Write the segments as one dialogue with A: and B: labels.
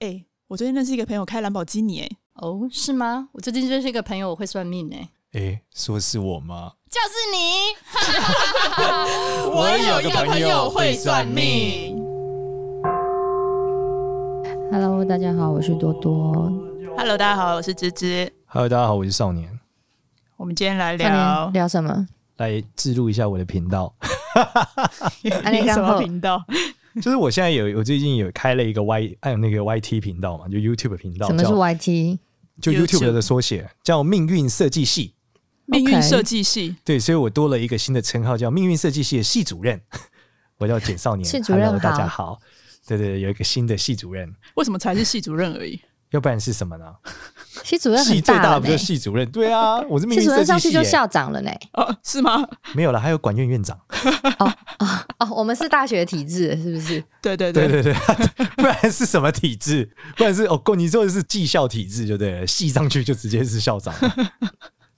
A: 哎，我最近认识一个朋友开兰博基尼，哎，
B: 哦，是吗？我最近认识一个朋友，我会算命，哎，
C: 哎，说是我吗？
B: 就是你。
A: 我有一个朋友会算命。
D: Hello，大家好，我是多多。
A: Hello，大家好，我是芝芝。
C: Hello，大家好，我是少年。
A: 我们今天来聊
D: 聊什么？
C: 来记录一下我的频道。
A: 你 什么频道？
C: 就是我现在有，我最近有开了一个 Y，还有那个 YT 频道嘛，就 YouTube 频道。
D: 什么是 YT？
C: 就 YouTube 的缩写，叫命运设计系。
A: 命运设计系。
C: 对，所以我多了一个新的称号，叫命运设计系的系主任。我叫简少年。
D: 系主任好，
C: 大家好。对对，有一个新的系主任。
A: 为什么才是系主任而已？
C: 要不然是什么呢？
D: 系主任
C: 系最大的不就是系主任？对啊，我是命运设计系。主任上去
D: 就校长了呢？
A: 哦，是吗？
C: 没有了，还有管院院长。
D: 哦哦哦，我们是大学体制，是不是？
A: 对对对
C: 对对对，不然是什么体制？不然是哦，你说的是技校体制，就对了，系上去就直接是校长，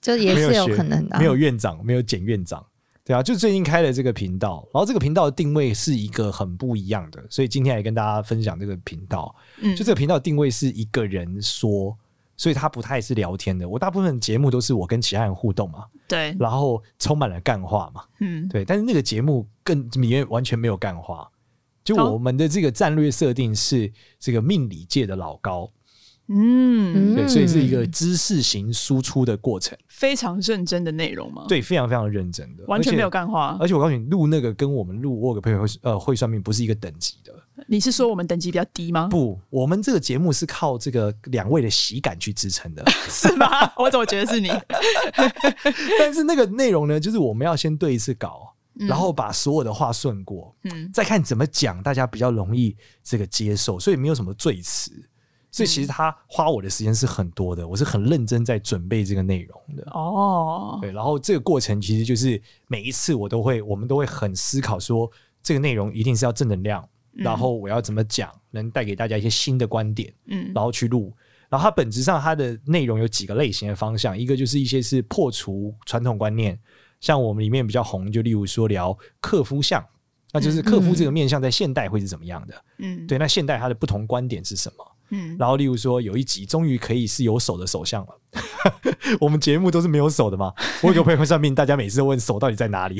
D: 就也是有可能的。
C: 没有院长，没有检院长。对啊，就最近开了这个频道，然后这个频道的定位是一个很不一样的，所以今天来跟大家分享这个频道。嗯，就这个频道定位是一个人说，所以他不太是聊天的。我大部分节目都是我跟其他人互动嘛，
A: 对，
C: 然后充满了干话嘛，嗯，对。但是那个节目更里面完全没有干话，就我们的这个战略设定是这个命理界的老高。嗯，对，所以是一个知识型输出的过程，
A: 非常认真的内容吗？
C: 对，非常非常认真的，
A: 完全没有干话。
C: 而且我告诉你，录那个跟我们录我有个朋友会呃会算命不是一个等级的。
A: 你是说我们等级比较低吗？
C: 不，我们这个节目是靠这个两位的喜感去支撑的，
A: 是吗？我怎么觉得是你？
C: 但是那个内容呢，就是我们要先对一次稿，嗯、然后把所有的话顺过，嗯，再看怎么讲，大家比较容易这个接受，所以没有什么赘词。所以其实他花我的时间是很多的，我是很认真在准备这个内容的。哦，对，然后这个过程其实就是每一次我都会，我们都会很思考说，这个内容一定是要正能量，然后我要怎么讲能带给大家一些新的观点，嗯，然后去录。然后它本质上它的内容有几个类型的方向，一个就是一些是破除传统观念，像我们里面比较红，就例如说聊克夫相，那就是克夫这个面相在现代会是怎么样的？嗯，对，那现代它的不同观点是什么？嗯，然后例如说有一集终于可以是有手的手相了，我们节目都是没有手的嘛。我有个朋友会算命，大家每次都问手到底在哪里，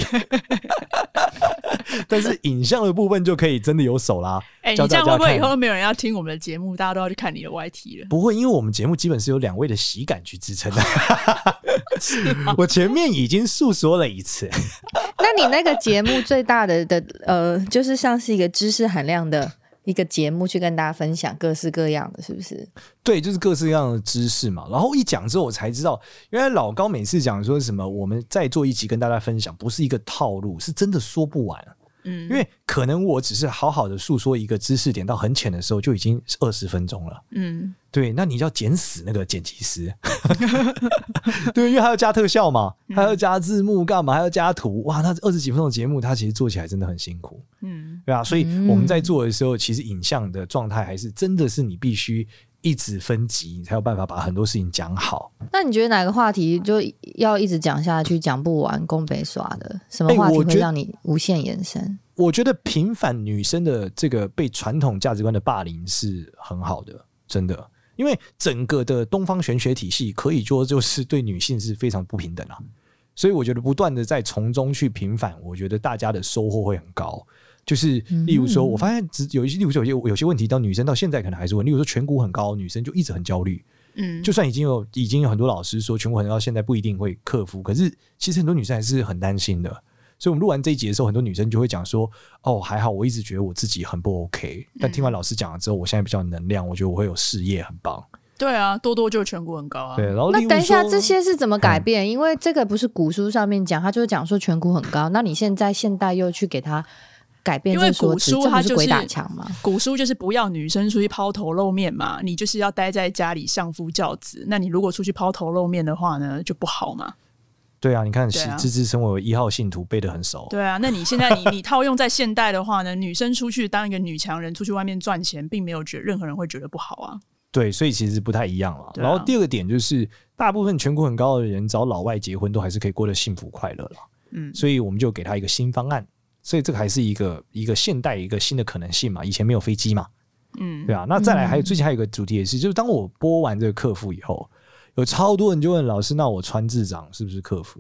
C: 但是影像的部分就可以真的有手啦。
A: 哎、欸，你这样会不会以后都没有人要听我们的节目，大家都要去看你的 YT 了？
C: 不会，因为我们节目基本是有两位的喜感去支撑的。吗 我前面已经诉说了一次。
D: 那你那个节目最大的的呃，就是像是一个知识含量的。一个节目去跟大家分享各式各样的，是不是？
C: 对，就是各式各样的知识嘛。然后一讲之后，我才知道，原来老高每次讲说什么，我们再做一集跟大家分享，不是一个套路，是真的说不完。嗯，因为可能我只是好好的诉说一个知识点到很浅的时候，就已经二十分钟了。嗯，对，那你就要剪死那个剪辑师，对，因为还要加特效嘛，还要加字幕干嘛，还要加图，哇，那二十几分钟的节目，他其实做起来真的很辛苦。嗯，对啊，所以我们在做的时候，其实影像的状态还是真的是你必须。一直分级，你才有办法把很多事情讲好。
D: 那你觉得哪个话题就要一直讲下去，讲不完，攻北耍的？什么话题会让你无限延伸？欸，
C: 我觉得平反女生的这个被传统价值观的霸凌是很好的，真的。因为整个的东方玄学体系可以说就是对女性是非常不平等啊，所以我觉得不断的在从中去平反，我觉得大家的收获会很高。就是，例如说，我发现只有一些，例如说有些有些问题，到女生到现在可能还是问。例如说，颧骨很高，女生就一直很焦虑。嗯，就算已经有已经有很多老师说颧骨很高，现在不一定会克服。可是其实很多女生还是很担心的。所以我们录完这一集的时候，很多女生就会讲说：“哦，还好，我一直觉得我自己很不 OK，但听完老师讲了之后，我现在比较能量，我觉得我会有事业，很棒。”
A: 对啊，多多就颧骨很高啊。
C: 对，然后
D: 那等一下这些是怎么改变？嗯、因为这个不是古书上面讲，他就是讲说颧骨很高。那你现在现代又去给他。改变，因为古书它就是鬼打墙嘛，
A: 古书就是不要女生出去抛头露面嘛，你就是要待在家里相夫教子。那你如果出去抛头露面的话呢，就不好嘛。
C: 对啊，你看，芝芝身为一号信徒背得很熟。
A: 对啊，那你现在你 你套用在现代的话呢，女生出去当一个女强人，出去外面赚钱，并没有觉得任何人会觉得不好啊。
C: 对，所以其实不太一样了。啊、然后第二个点就是，大部分颧骨很高的人找老外结婚，都还是可以过得幸福快乐了。嗯，所以我们就给他一个新方案。所以这个还是一个一个现代一个新的可能性嘛，以前没有飞机嘛，嗯，对啊。那再来还有最近还有一个主题也是，就是当我播完这个客服以后，有超多人就问老师，那我川字长是不是客服？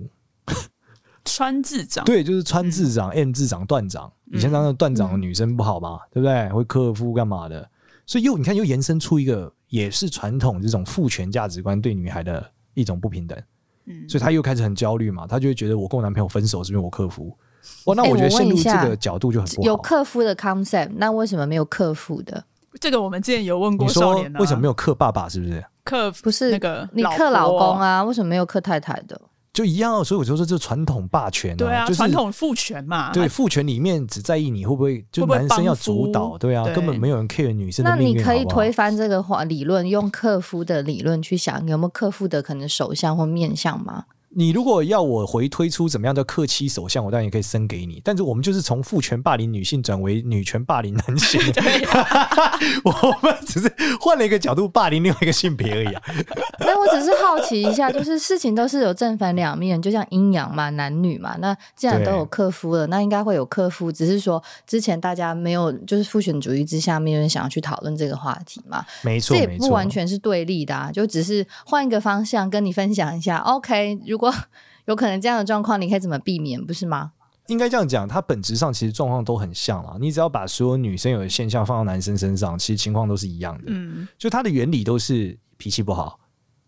A: 川字长
C: 对，就是川字长、嗯、M 字长、段长。以前当个段长的女生不好嘛？嗯、对不对？会客夫干嘛的？所以又你看又延伸出一个，也是传统这种父权价值观对女孩的一种不平等。嗯，所以她又开始很焦虑嘛，她就会觉得我跟我男朋友分手是因为我克夫。哇，那我觉得陷入这个角度就很不好。
D: 欸、有克夫的 concept，那为什么没有克夫的？
A: 这个我们之前有问过少年、啊、
C: 为什么没有克爸爸？是不是？
A: 克
D: 不是
A: 那个
D: 你克老公啊？为什么没有克太太的？
C: 就一样，所以我就说这传统霸权、啊，
A: 对啊，
C: 就是、
A: 传统父权嘛。
C: 对，父权里面只在意你会不会，就男生要主导，会会对啊对，根本没有人 care 女生的命运。
D: 那你可以推翻这个话理论，用克夫的理论去想，有没有克夫的可能手相或面相吗？
C: 你如果要我回推出怎么样的克妻首相，我当然也可以生给你。但是我们就是从父权霸凌女性转为女权霸凌男性，我们只是换了一个角度霸凌另外一个性别而已啊。
D: 那我只是好奇一下，就是事情都是有正反两面，就像阴阳嘛，男女嘛。那既然都有克夫了，那应该会有克夫，只是说之前大家没有，就是父权主义之下，没有人想要去讨论这个话题嘛。
C: 没错，
D: 这也不完全是对立的啊，就只是换一个方向跟你分享一下。OK，如果 有可能这样的状况，你可以怎么避免？不是吗？
C: 应该这样讲，它本质上其实状况都很像啦。你只要把所有女生有的现象放到男生身上，其实情况都是一样的。嗯，就它的原理都是脾气不好、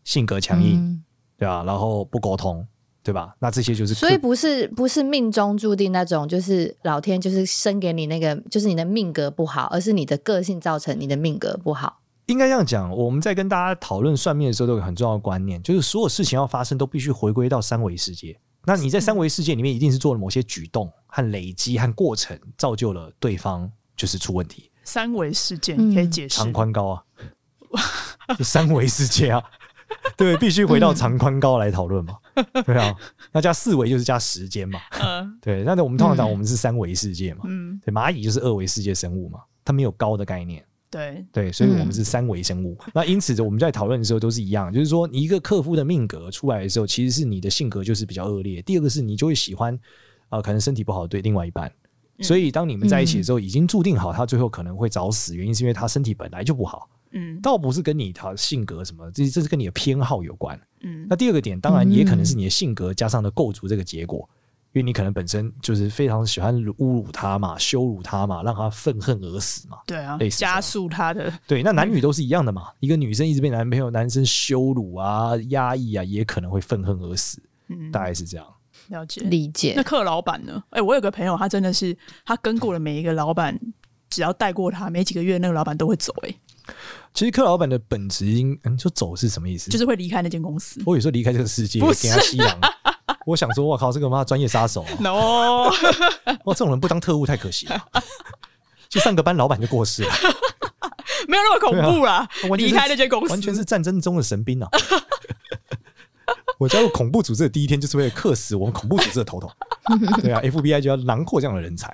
C: 性格强硬、嗯，对吧？然后不沟通，对吧？那这些就是
D: 所以不是不是命中注定那种，就是老天就是生给你那个，就是你的命格不好，而是你的个性造成你的命格不好。
C: 应该这样讲，我们在跟大家讨论算命的时候，都有很重要的观念，就是所有事情要发生，都必须回归到三维世界。那你在三维世界里面，一定是做了某些举动和累积和过程，造就了对方就是出问题。
A: 三维世界你可以解释
C: 长宽高啊，三维世界啊，对，必须回到长宽高来讨论嘛。对啊，那加四维就是加时间嘛。嗯，对。那我们通常讲我们是三维世界嘛。嗯，对，蚂蚁就是二维世界生物嘛，它没有高的概念。
A: 对
C: 对，所以我们是三维生物。嗯、那因此，我们在讨论的时候都是一样，就是说，你一个客户的命格出来的时候，其实是你的性格就是比较恶劣。第二个是你就会喜欢啊、呃，可能身体不好对另外一半。所以当你们在一起的时候，已经注定好他最后可能会早死，原因是因为他身体本来就不好。嗯，倒不是跟你他性格什么，这这是跟你的偏好有关。嗯，那第二个点，当然也可能是你的性格加上的构筑这个结果。因为你可能本身就是非常喜欢侮辱他嘛，羞辱他嘛，让他愤恨而死嘛。
A: 对啊，
C: 类似
A: 加速他的。
C: 对，那男女都是一样的嘛。嗯、一个女生一直被男朋友、男生羞辱啊、压抑啊，也可能会愤恨而死。嗯，大概是这样。
A: 了解，
D: 理解。
A: 那克老板呢？哎、欸，我有个朋友，他真的是他跟过了每一个老板，只要带过他，没几个月，那个老板都会走、欸。哎，
C: 其实克老板的本质，应嗯，就走是什么意思？
A: 就是会离开那间公司。
C: 我有时候离开这个世界，给他吸氧。我想说，我靠，这个妈专业杀手啊！
A: No，
C: 哇，这种人不当特务太可惜了。就上个班，老板就过世了，
A: 没有那么恐怖啦。离开那间公司，
C: 完全是战争中的神兵啊！我加入恐怖组织的第一天，就是为了克死我们恐怖组织的头头。对啊，FBI 就要囊括这样的人才。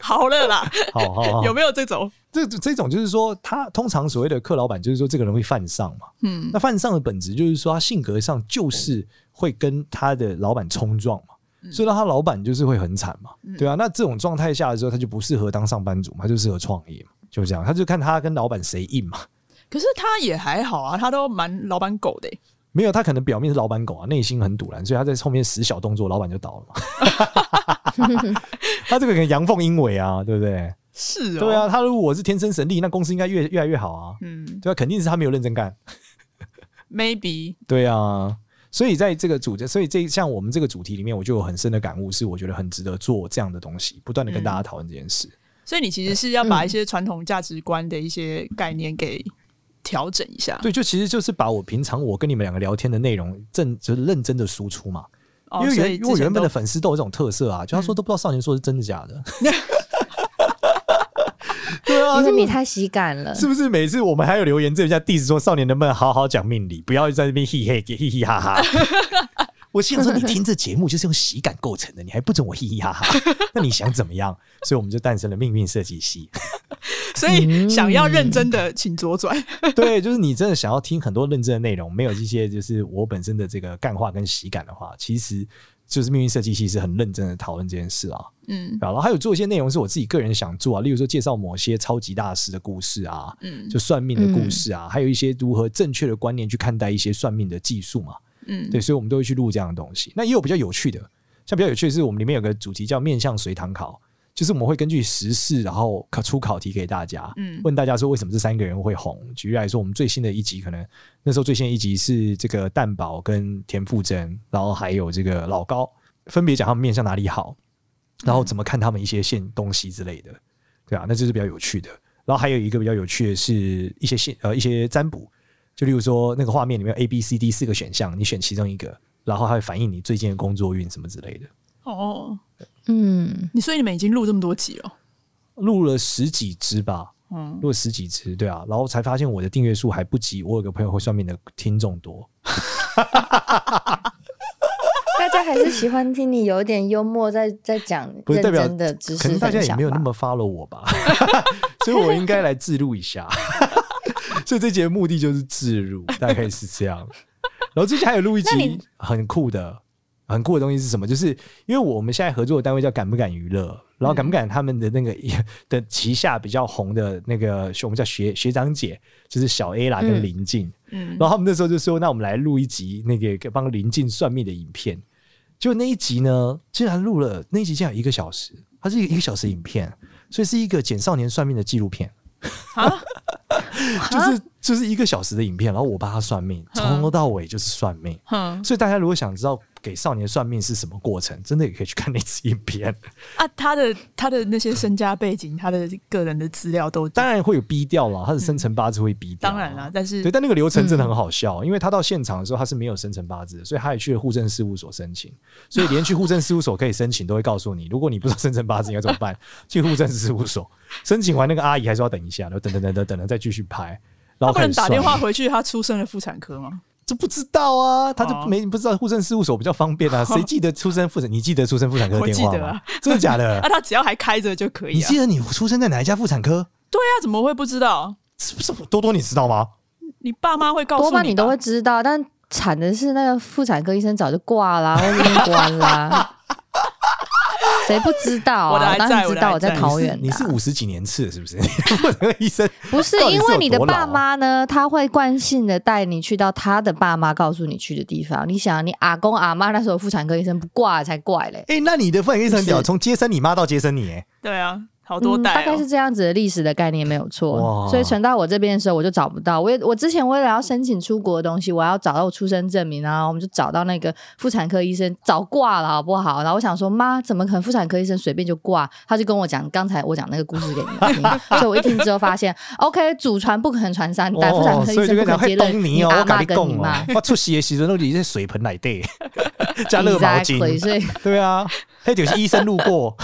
A: 好了啦，
C: 好好好，
A: 有没有这种？
C: 这这种就是说，他通常所谓的克老板，就是说这个人会犯上嘛。嗯，那犯上的本质就是说，他性格上就是。会跟他的老板冲撞嘛，所以让他老板就是会很惨嘛，对啊。那这种状态下的时候，他就不适合当上班族嘛，他就适合创业嘛，就这样。他就看他跟老板谁硬嘛。
A: 可是他也还好啊，他都蛮老板狗的。
C: 没有，他可能表面是老板狗啊，内心很堵然，所以他在后面使小动作，老板就倒了嘛。他这个可能阳奉阴违啊，对不对？
A: 是，
C: 对啊。他如果是天生神力，那公司应该越越来越好啊。嗯，对啊，肯定是他没有认真干。
A: Maybe。
C: 对啊。所以在这个主题，所以这像我们这个主题里面，我就有很深的感悟，是我觉得很值得做这样的东西，不断的跟大家讨论这件事。嗯。
A: 所以你其实是要把一些传统价值观的一些概念给调整一下。
C: 对，就其实就是把我平常我跟你们两个聊天的内容，正就是认真的输出嘛。哦，因为原因为我原本的粉丝都有这种特色啊，就他说都不知道少年说是真的假的。啊，
D: 因为你太喜感了，
C: 是不是？每次我们还有留言，这一下 diss 说少年能不能好好讲命理，不要在那边嘿嘿嘿嘿哈哈。我心想说，你听这节目就是用喜感构成的，你还不准我嘻嘻哈哈？那你想怎么样？所以我们就诞生了命运设计系。
A: 所以想要认真的，请左转。
C: 对，就是你真的想要听很多认真的内容，没有这些就是我本身的这个干话跟喜感的话，其实就是命运设计系是很认真的讨论这件事啊。
A: 嗯，
C: 然后还有做一些内容是我自己个人想做啊，例如说介绍某些超级大师的故事啊，
A: 嗯，
C: 就算命的故事啊，还有一些如何正确的观念去看待一些算命的技术嘛。
A: 嗯，
C: 对，所以我们都会去录这样的东西。那也有比较有趣的，像比较有趣的是，我们里面有个主题叫面向随堂考。就是我们会根据时事，然后考出考题给大家，嗯，问大家说为什么这三个人会红？举例来说，我们最新的一集可能那时候最新的一集是这个蛋宝跟田馥甄，然后还有这个老高，分别讲他们面向哪里好，然后怎么看他们一些现东西之类的，对啊，那这是比较有趣的。然后还有一个比较有趣的是一些现呃一些占卜，就例如说那个画面里面有 A B C D 四个选项，你选其中一个，然后它会反映你最近的工作运什么之类的。
A: 哦。
D: 嗯，
A: 你所以你们已经录这么多集了，
C: 录了十几支吧，嗯，录了十几支，对啊，然后才发现我的订阅数还不及我有个朋友会算命的听众多。
D: 大家还是喜欢听你有点幽默在在讲，不是代表的知识，
C: 可能大家也没有那么 follow 我吧，所以我应该来自录一下。所以这节的目的就是自录，大概是这样。然后之前还有录一集很酷的。很酷的东西是什么？就是因为我们现在合作的单位叫敢不敢娱乐，然后敢不敢他们的那个的旗下比较红的那个，我们叫学学长姐，就是小 A 啦跟林静，嗯，然后他们那时候就说，那我们来录一集那个帮林静算命的影片。就那一集呢，竟然录了那一集竟然有一个小时，它是一个小时影片，所以是一个简少年算命的纪录片。啊，就是就是一个小时的影片，然后我帮他算命，从头到尾就是算命。嗯，所以大家如果想知道给少年算命是什么过程，真的也可以去看那支影片。
A: 啊，他的他的那些身家背景，他的个人的资料都
C: 当然会有逼掉了，他的生辰八字会逼掉。
A: 当然了，但是
C: 对，但那个流程真的很好笑，因为他到现场的时候他是没有生辰八字的，所以他也去了户政事务所申请。所以连去户政事务所可以申请，都会告诉你，如果你不知道生辰八字应该怎么办，去户政事务所。申请完那个阿姨还是要等一下，然后等等等等等等再继续拍，然后
A: 不能打电话回去，他出生了妇产科吗？
C: 这不知道啊，他就没不知道户政事务所比较方便啊，谁记得出生妇产？你记得出生妇产科的电话吗？
A: 得啊、
C: 真的假的？
A: 那、啊、他只要还开着就可以、啊。
C: 你记得你出生在哪一家妇产科？
A: 对啊，怎么会不知道？
C: 是不是多多你知道吗？
A: 你爸妈会告诉你，
D: 多半你都会知道，但惨的是那个妇产科医生早就挂了、啊，或者关了、啊。谁不知道啊？我当然知道，我在桃园。
C: 你是五十几年次是不是？妇产科医生
D: 不是因为你的爸妈呢，他会惯性的带你去到他的爸妈告诉你去的地方。你想，你阿公阿妈那时候妇产科医生不挂才怪嘞！
C: 哎，那你的妇产科医生屌，从接生你妈到接生你，哎，
A: 对啊。好多代、哦
D: 嗯，大概是这样子的历史的概念没有错，所以传到我这边的时候，我就找不到。我也我之前为了要申请出国的东西，我要找到我出生证明，然后我们就找到那个妇产科医生，早挂了好不好？然后我想说，妈，怎么可能妇产科医生随便就挂？他就跟我讲，刚才我讲那个故事给你们听，所以我一听之后发现，OK，祖传不可能传三代，妇产科医生不可能接任你阿妈跟你妈。
C: 我出席的时候都在水盆里底 加热毛巾，所以对啊，那就是医生路
D: 过。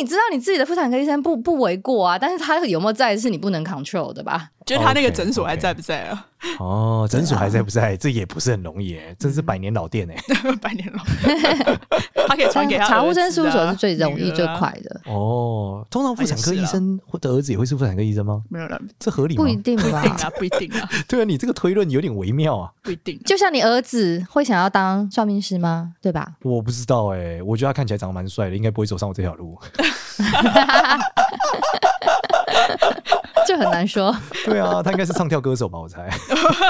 D: 你知道你自己的妇产科医生不不为过啊，但是他有没有在是你不能 control 的吧？
A: 就是他那个诊所还在不在啊？Okay, okay.
C: 哦，诊所还在不在？啊、这也不是很容易，真是百年老店哎，
A: 百年老店。他可以传给他、啊。
D: 查户政事务所是最容易、啊、最快的。
C: 哦，通常妇产科医生的儿子也会是妇产科医生吗？
A: 没有了，
C: 这合理吗？
D: 不一定吧？
A: 不一定啊，不一定啊。
C: 对啊，你这个推论有点微妙啊。
A: 不一定。
D: 就像你儿子会想要当算命师吗？对吧？
C: 我不知道哎、欸，我觉得他看起来长得蛮帅的，应该不会走上我这条路。
D: 就很难说。
C: 对啊，他应该是唱跳歌手吧？我猜。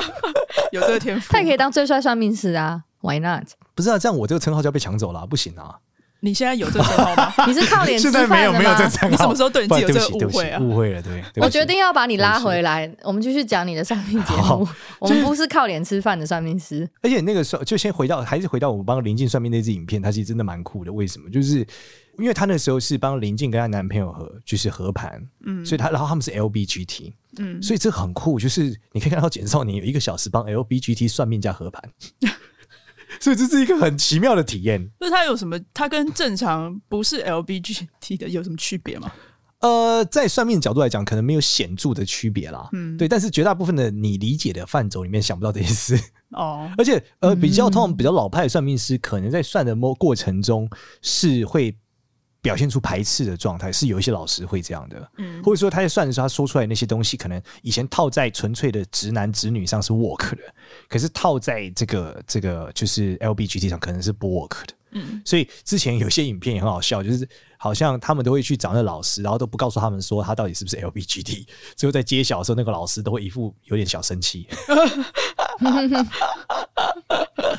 A: 有这个天赋，
D: 他也可以当最帅算命师啊？Why not？
C: 不是啊，这样我这个称号就要被抢走了、啊，不行啊！
A: 你现在有这个称号吗？
D: 你是靠脸吃饭的吗？
C: 现在没有没有这称号。
A: 你什么时候对你自己有这个误会啊？
C: 误会了，对。
D: 我决定要把你拉回来，我们继续讲你的算命节目。我们不是靠脸吃饭的算命师。
C: 而且那个时候，就先回到，还是回到我们帮林静算命那支影片，它其实真的蛮酷的。为什么？就是因为她那时候是帮林静跟她男朋友合，就是合盘，嗯，所以她然后他们是 LBGT，嗯，所以这很酷，就是你可以看到简少年有一个小时帮 LBGT 算命加合盘。所以这是一个很奇妙的体验。
A: 那它有什么？它跟正常不是 LBGT 的有什么区别吗？
C: 呃，在算命的角度来讲，可能没有显著的区别啦。嗯，对。但是绝大部分的你理解的范畴里面想不到这件事 哦。而且呃，比较通常比较老派的算命师，可能在算的过程中是会表现出排斥的状态，是有一些老师会这样的，
A: 嗯，
C: 或者说他在算的时候，他说出来那些东西，可能以前套在纯粹的直男直女上是 work 的，可是套在这个这个就是 LBGT 上可能是不 work 的，
A: 嗯，
C: 所以之前有些影片也很好笑，就是好像他们都会去找那老师，然后都不告诉他们说他到底是不是 LBGT，最后在揭晓的时候，那个老师都会一副有点小生气。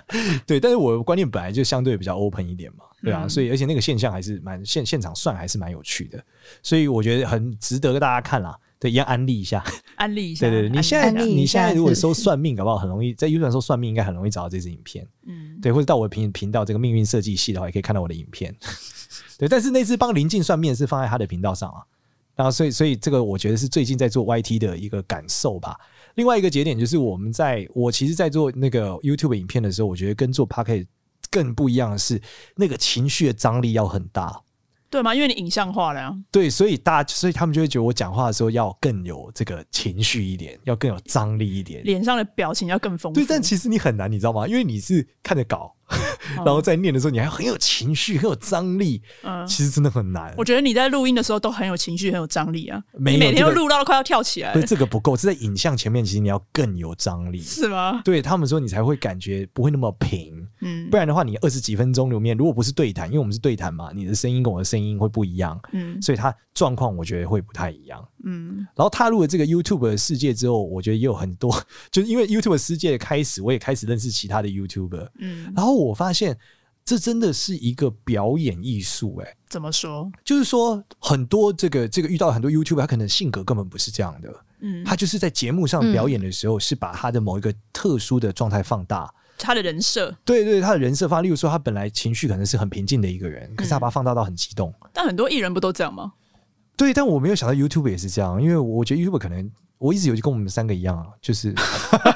C: 对，但是我的观念本来就相对比较 open 一点嘛，对啊，嗯、所以而且那个现象还是蛮现现场算还是蛮有趣的，所以我觉得很值得大家看啦。对，一样安利一下，
A: 安利一下。
C: 对对对，你现在你现在如果搜算命，搞不好很容易在 YouTube 搜算命，应该很容易找到这支影片。嗯，对，或者到我的频频道这个命运设计系的话，也可以看到我的影片。对，但是那次帮林静算命是放在他的频道上啊，然后所以所以这个我觉得是最近在做 YT 的一个感受吧。另外一个节点就是我们在我其实，在做那个 YouTube 影片的时候，我觉得跟做 Podcast 更不一样的是，那个情绪的张力要很大。
A: 对吗？因为你影像化了呀。
C: 对，所以大家，所以他们就会觉得我讲话的时候要更有这个情绪一点，要更有张力一点，
A: 脸上的表情要更丰富。
C: 对，但其实你很难，你知道吗？因为你是看着稿，然后在念的时候，你还很有情绪，很有张力。嗯，其实真的很难。
A: 我觉得你在录音的时候都很有情绪，很有张力啊。每天都录到快要跳起来。
C: 对，这个不够，是在影像前面，其实你要更有张力，
A: 是吗？对
C: 他们说，你才会感觉不会那么平。嗯，不然的话，你二十几分钟里面，如果不是对谈，因为我们是对谈嘛，你的声音跟我的声音会不一样。嗯，所以它状况我觉得会不太一样。嗯，然后踏入了这个 YouTube 的世界之后，我觉得也有很多，就是因为 YouTube 的世界的开始，我也开始认识其他的 YouTuber。嗯，然后我发现这真的是一个表演艺术。哎，怎么说？就是说很多这个这个遇到很多 YouTuber，他可能性格根本不是这样的。嗯，他就是在节目上表演的时候，是把他的某一个特殊的状态放大。
A: 他的人设，
C: 对对，他的人设放，例如说，他本来情绪可能是很平静的一个人，可是他把他放大到很激动。
A: 但很多艺人不都这样吗？
C: 对，但我没有想到 YouTube 也是这样，因为我觉得 YouTube 可能我一直有就跟我们三个一样啊，就是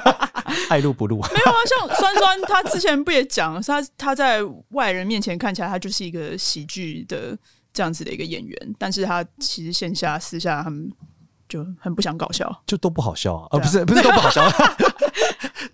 C: 爱录不录。
A: 没有啊，像酸酸他之前不也讲，他他在外人面前看起来他就是一个喜剧的这样子的一个演员，但是他其实线下私下他们就很不想搞笑，
C: 就都不好笑啊，啊、哦，不是不是都不好笑。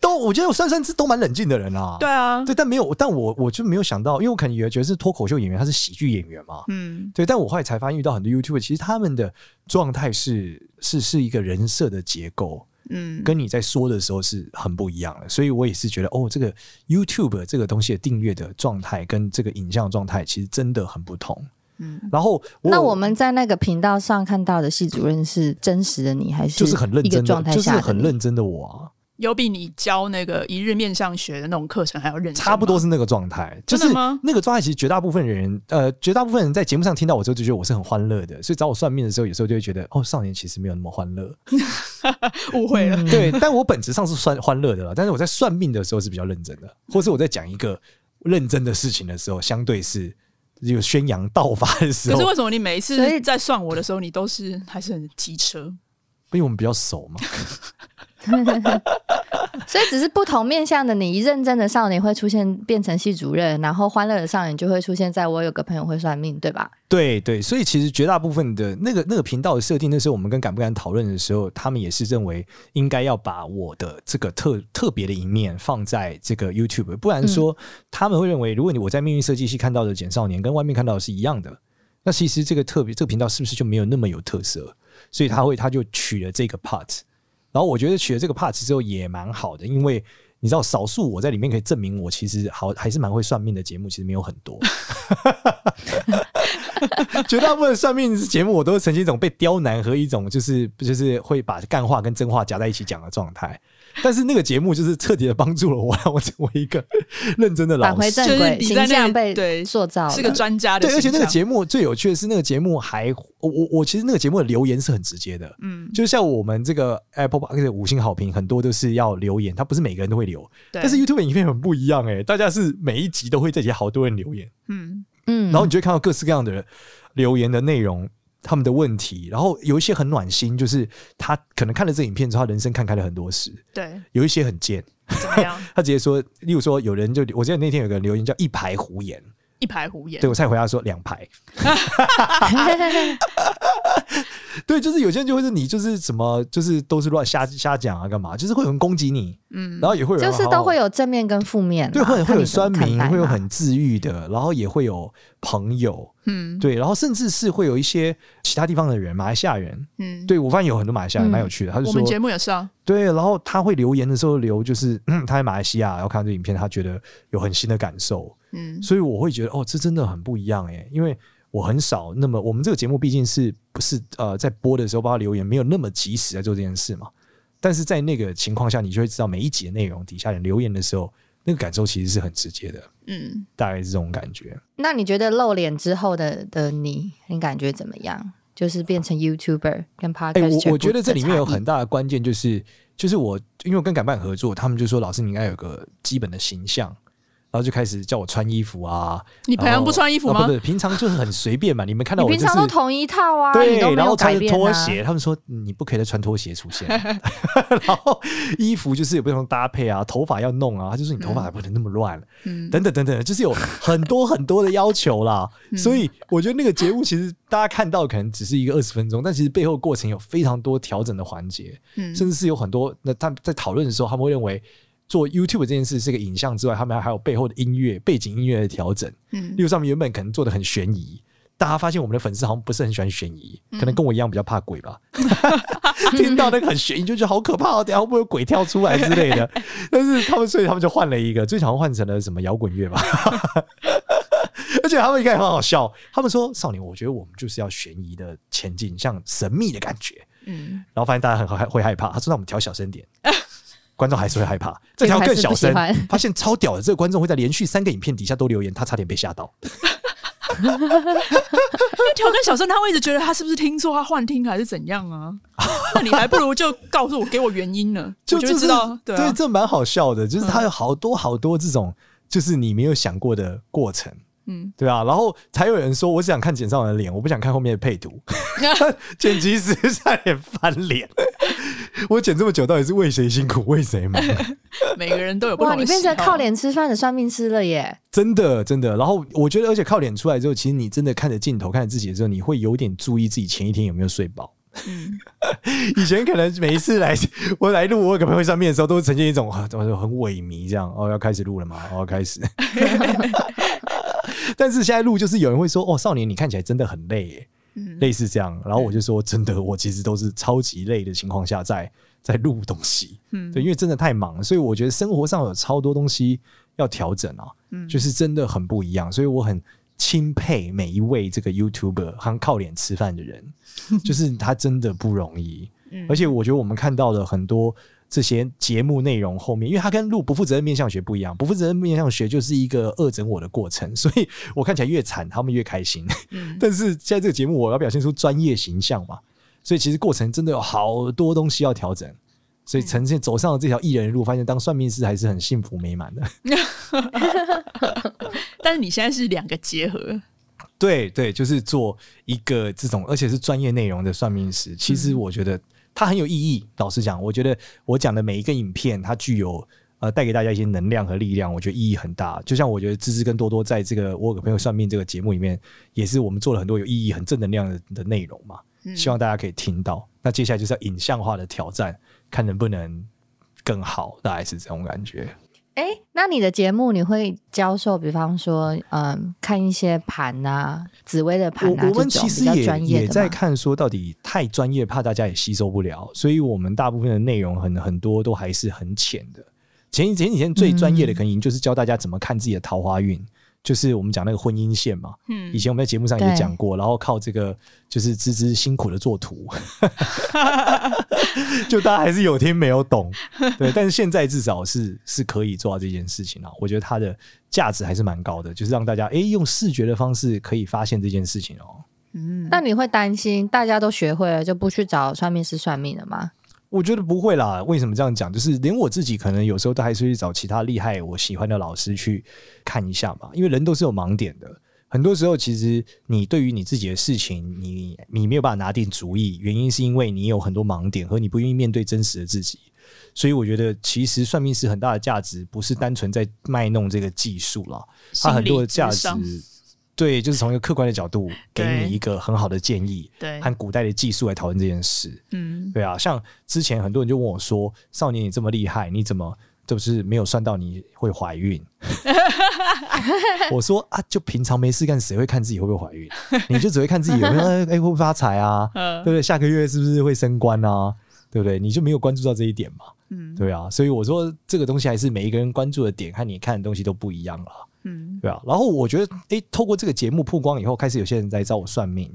C: 都，我觉得我三三是都蛮冷静的人啊。
A: 对啊，
C: 对，但没有，但我我就没有想到，因为我可能以为觉得是脱口秀演员，他是喜剧演员嘛。嗯，对，但我后来才发现，遇到很多 YouTuber，其实他们的状态是是是一个人设的结构，嗯，跟你在说的时候是很不一样的。所以我也是觉得，哦，这个 YouTube 这个东西的订阅的状态跟这个影像状态其实真的很不同。嗯，然后我
D: 那我们在那个频道上看到的系主任是真实的你，还是
C: 就是很认真的
D: 状态下
C: 就是很认真的我啊。
A: 有比你教那个一日面相学的那种课程还要认真，
C: 差不多是那个状态，就是那个状态。其实绝大部分人，呃，绝大部分人在节目上听到我之后就觉得我是很欢乐的，所以找我算命的时候，有时候就会觉得哦，少年其实没有那么欢乐，
A: 误会了。
C: 对，但我本质上是算欢乐的了，但是我在算命的时候是比较认真的，或是我在讲一个认真的事情的时候，相对是有宣扬道法的时候。
A: 可是为什么你每一次在算我的时候，你都是还是很机车？
C: 因为我们比较熟嘛。
D: 所以只是不同面向的你，一认真的少年会出现变成系主任，然后欢乐的少年就会出现在我有个朋友会算命，对吧？
C: 对对，所以其实绝大部分的那个那个频道的设定，那时候我们跟敢不敢讨论的时候，他们也是认为应该要把我的这个特特别的一面放在这个 YouTube，不然说他们会认为，如果你我在命运设计系看到的简少年跟外面看到的是一样的，那其实这个特别这个频道是不是就没有那么有特色？所以他会他就取了这个 part。然后我觉得取了这个 part 之后也蛮好的，因为你知道，少数我在里面可以证明我其实好还是蛮会算命的节目，其实没有很多。绝大部分算命节目我都是呈现一种被刁难和一种就是就是会把干话跟真话夹在一起讲的状态。但是那个节目就是彻底的帮助了我，让我成为一个认真的老师，
D: 返回正轨，形象被对塑造，
A: 是个专家的。
C: 对，而且那个节目最有趣的是，那个节目还我我我其实那个节目的留言是很直接的，嗯，就像我们这个 Apple Podcast 五星好评，很多都是要留言，他不是每个人都会留，对但是 YouTube 影片很不一样哎、欸，大家是每一集都会在底下好多人留言，嗯嗯，然后你就会看到各式各样的留言的内容。他们的问题，然后有一些很暖心，就是他可能看了这影片之后，他人生看开了很多事。
A: 对，
C: 有一些很贱，
A: 怎么样？
C: 他直接说，例如说，有人就我记得那天有个留言叫“一排胡言”，
A: 一排胡言。
C: 对，我才回答说两排。对，就是有些人就会是你就是什么，就是都是乱瞎瞎讲啊，干嘛？就是会有人攻击你，嗯，然后也会有人好好，
D: 就是都会有正面跟负面，
C: 对，会会有酸民，会有很治愈的，然后也会有朋友，嗯，对，然后甚至是会有一些其他地方的人，马来西亚人，嗯，对我发现有很多马来西亚人蛮有趣的，嗯、他就说我们
A: 节目也是啊，
C: 对，然后他会留言的时候留，就是、嗯、他在马来西亚，然后看这影片，他觉得有很新的感受，嗯，所以我会觉得哦，这真的很不一样哎，因为。我很少，那么我们这个节目毕竟是不是呃在播的时候，帮他留言没有那么及时在做这件事嘛？但是在那个情况下，你就会知道每一集的内容底下人留言的时候，那个感受其实是很直接的，嗯，大概是这种感觉。
D: 那你觉得露脸之后的的你，你感觉怎么样？就是变成 YouTuber 跟 Podcast？
C: 我我觉得这里面有很大的关键，就是就是我因为我跟改办合作，他们就说老师你应该有个基本的形象。然后就开始叫我穿衣服啊！
A: 你平常不穿衣服吗？
C: 哦、不是，平常就是很随便嘛。你们看到我、就是，
D: 平常都同一套啊。
C: 对，然后穿着拖鞋，他们说你不可以再穿拖鞋出现。然后衣服就是有不同搭配啊，头发要弄啊，他就说你头发还不能那么乱，嗯，等等等等，就是有很多很多的要求啦。嗯、所以我觉得那个节目其实大家看到可能只是一个二十分钟，但其实背后过程有非常多调整的环节，嗯，甚至是有很多那他们在讨论的时候，他们会认为。做 YouTube 这件事是个影像之外，他们还有背后的音乐、背景音乐的调整。嗯，例如上面原本可能做的很悬疑，大家发现我们的粉丝好像不是很喜欢悬疑，可能跟我一样比较怕鬼吧。听到那个很悬疑就觉得好可怕哦，等下会不会有鬼跳出来之类的？但是他们所以他们就换了一个，最常换成了什么摇滚乐吧。而且他们应该也很好笑，他们说：“少年，我觉得我们就是要悬疑的前进，像神秘的感觉。”嗯，然后发现大家很会害怕，他说：“那我们调小声点。”观众还是会害怕，这条更小声。发现超屌的，这个观众会在连续三个影片底下都留言，他差点被吓到。
A: 因为调更小声，他会一直觉得他是不是听错，他幻听还是怎样啊？那你还不如就告诉我，给我原因呢？就就知道，对，
C: 这蛮好笑的，就是他有好多好多这种，就是你没有想过的过程。嗯，对啊，然后才有人说，我只想看简少文的脸，我不想看后面的配图。剪辑师差点翻脸。我剪这么久，到底是为谁辛苦，为谁忙？
A: 每个人都有不同。哇，
D: 你变成靠脸吃饭的算命师了耶！
C: 真的，真的。然后我觉得，而且靠脸出来之后，其实你真的看着镜头，看着自己的时候，你会有点注意自己前一天有没有睡饱。嗯，以前可能每一次来我来录我有个朋友上面的时候，都是呈现一种很很萎靡这样。哦，要开始录了吗？哦，要开始。但是现在录就是有人会说：“哦，少年，你看起来真的很累耶。”嗯，类似这样。然后我就说：“真的，我其实都是超级累的情况下在在录东西。”嗯，对，因为真的太忙了，所以我觉得生活上有超多东西要调整啊。嗯，就是真的很不一样，所以我很钦佩每一位这个 YouTuber，好像靠脸吃饭的人，就是他真的不容易。嗯，而且我觉得我们看到了很多。这些节目内容后面，因为它跟录不负责任面相学不一样，不负责任面相学就是一个恶整我的过程，所以我看起来越惨，他们越开心。嗯、但是现在这个节目，我要表现出专业形象嘛，所以其实过程真的有好多东西要调整，所以呈现走上了这条艺人路，发现当算命师还是很幸福美满的。
A: 但是你现在是两个结合，
C: 对对，就是做一个这种，而且是专业内容的算命师。其实我觉得。嗯它很有意义。老实讲，我觉得我讲的每一个影片，它具有呃带给大家一些能量和力量，我觉得意义很大。就像我觉得芝芝跟多多在这个我有个朋友算命这个节目里面，也是我们做了很多有意义、很正能量的的内容嘛。希望大家可以听到。那接下来就是要影像化的挑战，看能不能更好，大概是这种感觉。
D: 哎，那你的节目你会教授，比方说，嗯，看一些盘啊，紫薇的盘啊，
C: 我们其实也也在看，说到底太专业，怕大家也吸收不了，所以我们大部分的内容很很多都还是很浅的。前前几天最专业的可能就是教大家怎么看自己的桃花运。嗯就是我们讲那个婚姻线嘛，嗯，以前我们在节目上也讲过，然后靠这个就是芝芝辛苦的做图，就大家还是有听没有懂，对，但是现在至少是是可以做到这件事情了，我觉得它的价值还是蛮高的，就是让大家哎、欸、用视觉的方式可以发现这件事情哦。
D: 嗯，那你会担心大家都学会了就不去找算命师算命了吗？
C: 我觉得不会啦，为什么这样讲？就是连我自己可能有时候都还是去找其他厉害我喜欢的老师去看一下嘛，因为人都是有盲点的。很多时候，其实你对于你自己的事情，你你没有办法拿定主意，原因是因为你有很多盲点和你不愿意面对真实的自己。所以我觉得其实算命师很大的价值不是单纯在卖弄这个技术了，它很多的价值，对，就是从一个客观的角度给你一个很好的建议，
A: 对，
C: 和古代的技术来讨论这件事，
A: 嗯，
C: 对啊，像之前很多人就问我说：“少年你这么厉害，你怎么？”就是没有算到你会怀孕，我说啊，就平常没事干，谁会看自己会不会怀孕？你就只会看自己有没有哎、欸、会不会发财啊，对不对？下个月是不是会升官啊？对不对？你就没有关注到这一点嘛？嗯，对啊，所以我说这个东西还是每一个人关注的点和你看的东西都不一样了，嗯，对啊。然后我觉得，哎、欸，透过这个节目曝光以后，开始有些人在找我算命，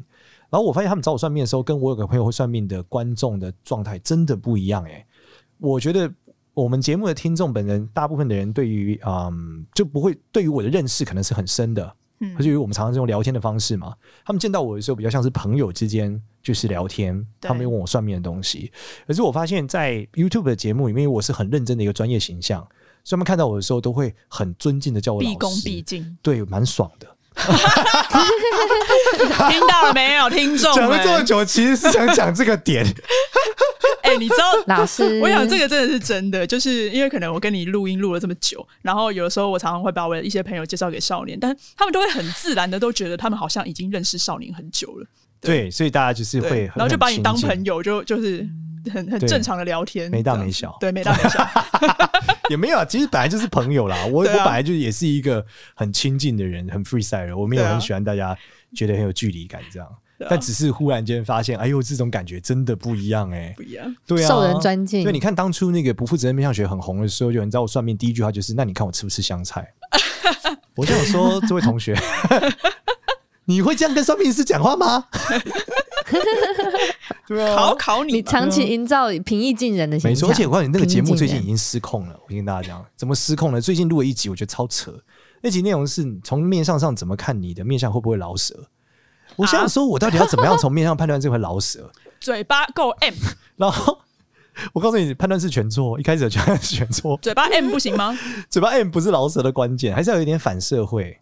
C: 然后我发现他们找我算命的时候，跟我有个朋友会算命的观众的状态真的不一样、欸。哎，我觉得。我们节目的听众本人，大部分的人对于嗯就不会对于我的认识可能是很深的，嗯，而且因为我们常常是用聊天的方式嘛，他们见到我的时候比较像是朋友之间就是聊天，他们问我算命的东西。可是我发现，在 YouTube 的节目里面，我是很认真的一个专业形象，所以他们看到我的时候都会很尊敬的叫我老师，
A: 毕恭毕敬，
C: 对，蛮爽的。
A: 听到了没有，听众？
C: 讲了这么久，其实是想讲这个点。
A: 哎、欸，你知道
D: 老师，
A: 我想这个真的是真的，就是因为可能我跟你录音录了这么久，然后有的时候我常常会把我的一些朋友介绍给少年，但他们都会很自然的都觉得他们好像已经认识少年很久了。
C: 对，所以大家就是会很，
A: 然后就把你当朋友，就就是很很正常的聊天，
C: 没大没小，
A: 对，没大没小，
C: 也没有啊。其实本来就是朋友啦，我、啊、我本来就也是一个很亲近的人，很 freestyle，我没有很喜欢大家觉得很有距离感这样。但只是忽然间发现，哎呦，这种感觉真的不一样哎、欸，
A: 不一样，
C: 对啊，
D: 受人尊敬。
C: 对，你看当初那个不负责任面相学很红的时候，就你知道我算命第一句话就是：那你看我吃不吃香菜？我就想说，这位同学，你会这样跟算命师讲话吗？对啊，
A: 考考你，
D: 你长期营造平易近人的形象。
C: 没错，而且我告诉你，那个节目最近已经失控了。我跟大家讲，怎么失控了？最近录了一集，我觉得超扯。那集内容是从面相上怎么看你的面相会不会老舌？我想说，我到底要怎么样从面上判断这块老舌？
A: 嘴巴够 M，
C: 然后我告诉你，判断是全错。一开始就全错，
A: 嘴巴 M 不行吗？
C: 嘴巴 M 不是老舌的关键，还是要有一点反社会。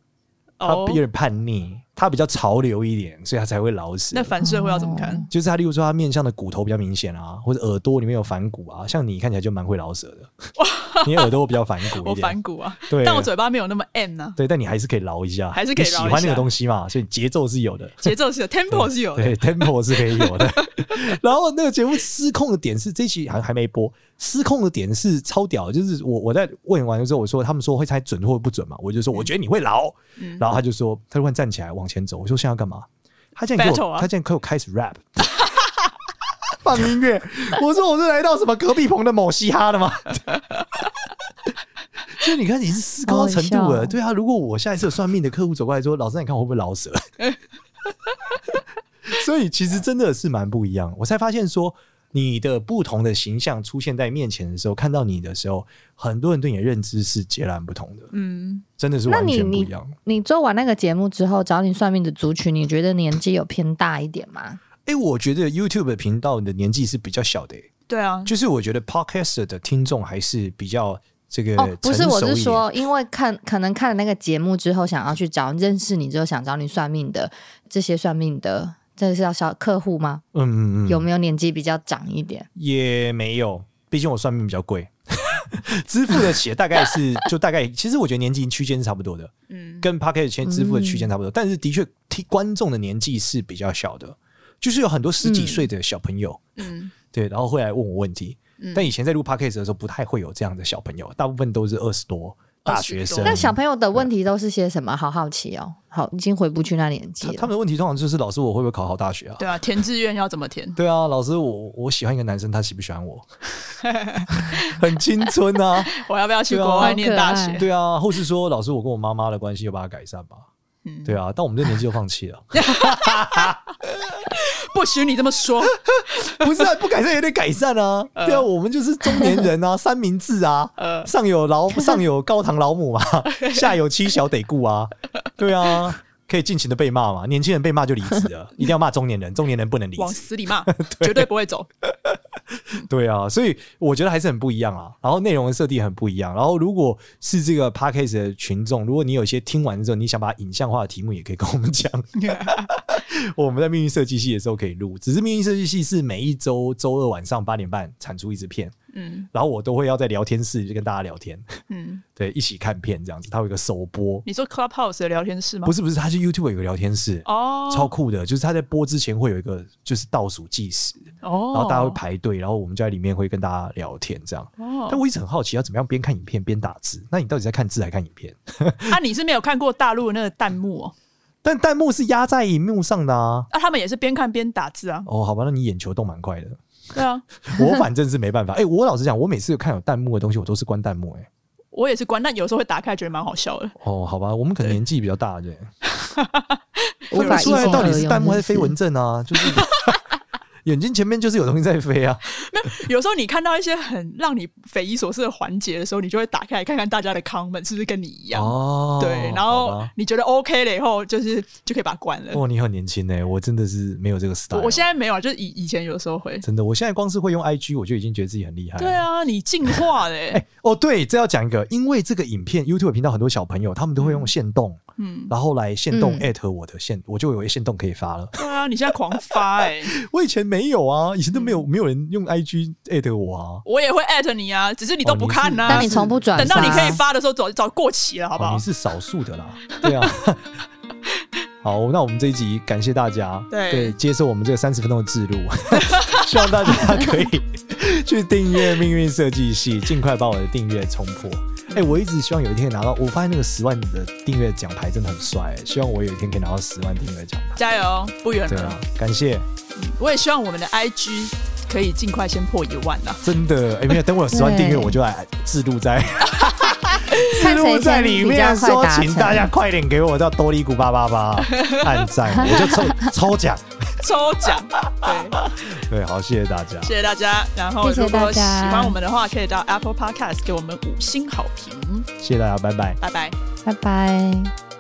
C: 他有点叛逆，他比较潮流一点，所以他才会老死。
A: 那反社会要怎么看？
C: 就是他，例如说他面相的骨头比较明显啊，或者耳朵里面有反骨啊，像你看起来就蛮会老死的。你耳朵比较反骨，
A: 我反骨啊，
C: 对，
A: 但我嘴巴没有那么 M 呢。对，
C: 但你还是可以挠一下，
A: 还是可以捞一下。
C: 喜欢那个东西嘛，所以节奏是有的，
A: 节奏是有，tempo 是有的，
C: 对，tempo 是可以有的。然后那个节目失控的点是这期还还没播，失控的点是超屌，就是我我在问完的时候，我说他们说会猜准或不准嘛，我就说我觉得你会捞，然后他就说他突然站起来往前走，我说现在要干嘛？他现在给我他现在给我开始 rap，放音乐，我说我是来到什么隔壁棚的某嘻哈的吗？所以你看你是失控程度了，对啊，如果我下一次有算命的客户走过来说，老师你看我会不会老舌？所以其实真的是蛮不一样，我才发现说你的不同的形象出现在面前的时候，看到你的时候，很多人对你的认知是截然不同的。嗯，真的是完全不一样。
D: 你，你做完那个节目之后，找你算命的族群，你觉得年纪有偏大一点吗？
C: 哎、欸，我觉得 YouTube 频道的年纪是比较小的、欸。
A: 对啊，
C: 就是我觉得 Podcast 的听众还是比较这个
D: 哦，不是，我是说，因为看可能看了那个节目之后，想要去找认识你之后，想找你算命的这些算命的。这是要小客户吗？嗯嗯嗯，有没有年纪比较长一点？
C: 也没有，毕竟我算命比较贵，支付得起大概是 就大概，其实我觉得年纪区间是差不多的，嗯，跟 Podcast 前支付的区间差不多，嗯、但是的确听观众的年纪是比较小的，就是有很多十几岁的小朋友，嗯，对，然后会来问我问题，嗯、但以前在录 Podcast 的时候不太会有这样的小朋友，大部分都是二十多。大学生，
D: 那小朋友的问题都是些什么？好好奇哦。好，已经回不去那年纪了。
C: 他们的问题通常就是老师，我会不会考好大学啊？
A: 对啊，填志愿要怎么填？
C: 对啊，老师，我我喜欢一个男生，他喜不喜欢我？很青春啊！
A: 我要不要去国外念大学？
C: 对啊，或是说，老师，我跟我妈妈的关系有把它改善吧？嗯，对啊，到我们这年纪就放弃了。
A: 不许你这么说，
C: 不是啊，不改善也得改善啊。呃、对啊，我们就是中年人啊，三明治啊，呃、上有老上有高堂老母嘛，下有妻小得顾啊。对啊，可以尽情的被骂嘛。年轻人被骂就离职了，一定要骂中年人，中年人不能离职，
A: 往死里骂，对绝对不会走。
C: 对啊，所以我觉得还是很不一样啊。然后内容的设定很不一样。然后如果是这个 Podcast 的群众，如果你有些听完之后，你想把影像化的题目，也可以跟我们讲。我们在命运设计系的时候可以录，只是命运设计系是每一周周二晚上八点半产出一支片。嗯，然后我都会要在聊天室就跟大家聊天，嗯，对，一起看片这样子。它有一个首播，
A: 你说 Clubhouse 的聊天室吗？
C: 不是不是，它是 YouTube 有个聊天室哦，超酷的，就是它在播之前会有一个就是倒数计时哦，然后大家会排队，然后我们就在里面会跟大家聊天这样。哦，但我一直很好奇要怎么样边看影片边打字，那你到底在看字还看影片？
A: 啊，你是没有看过大陆的那个弹幕哦？
C: 但弹幕是压在荧幕上的啊，
A: 啊，他们也是边看边打字啊。
C: 哦，好吧，那你眼球动蛮快的。
A: 对啊，
C: 我反正是没办法。哎、欸，我老实讲，我每次有看有弹幕的东西，我都是关弹幕、欸。哎，
A: 我也是关，但有时候会打开，觉得蛮好笑的。
C: 哦，好吧，我们可能年纪比较大，对。
D: 无法
C: 出来到底是弹幕还是飞蚊症啊？就是。眼睛前面就是有东西在飞啊！
A: 有有时候你看到一些很让你匪夷所思的环节的时候，你就会打开来看看大家的 comment 是不是跟你一样？哦，对，然后你觉得 OK 了以后，就是就可以把它关了。
C: 哦，你很年轻哎，我真的是没有这个 style。
A: 我现在没有，就是以以前有时候会。
C: 真的，我现在光是会用 IG，我就已经觉得自己很厉害。
A: 对啊，你进化了 哎！
C: 哦，对，这要讲一个，因为这个影片 YouTube 频道很多小朋友他们都会用线动，嗯，然后来限动 at 我的限，我就有一限动可以发了。
A: 对啊，你现在狂发哎！
C: 我以前没有啊，以前都没有没有人用 IG 艾特我啊，
A: 我也会艾特你啊，只是你都不看呐。
D: 但你从不转，
A: 等到你可以发的时候，早早过期了，好不好？
C: 你是少数的啦，对啊。好，那我们这一集感谢大家，对，接受我们这个三十分钟的记录，希望大家可以去订阅命运设计系，尽快把我的订阅冲破。哎，我一直希望有一天可以拿到，我发现那个十万的订阅奖牌真的很帅，希望我有一天可以拿到十万订阅奖牌，
A: 加油，不远了。
C: 对啊，感谢。
A: 我也希望我们的 IG 可以尽快先破一万呐！
C: 真的，哎，没有，等我有十万订阅，我就来置录在 置入在里面，说请大家快点给我叫多利古八八八按赞，我就抽抽奖，
A: 抽奖，
C: 对对，好，谢谢大家，
A: 谢谢大家。然后如果喜欢我们的话，可以到 Apple Podcast 给我们五星好评。
C: 谢谢大家，拜拜，
A: 拜拜，
D: 拜拜。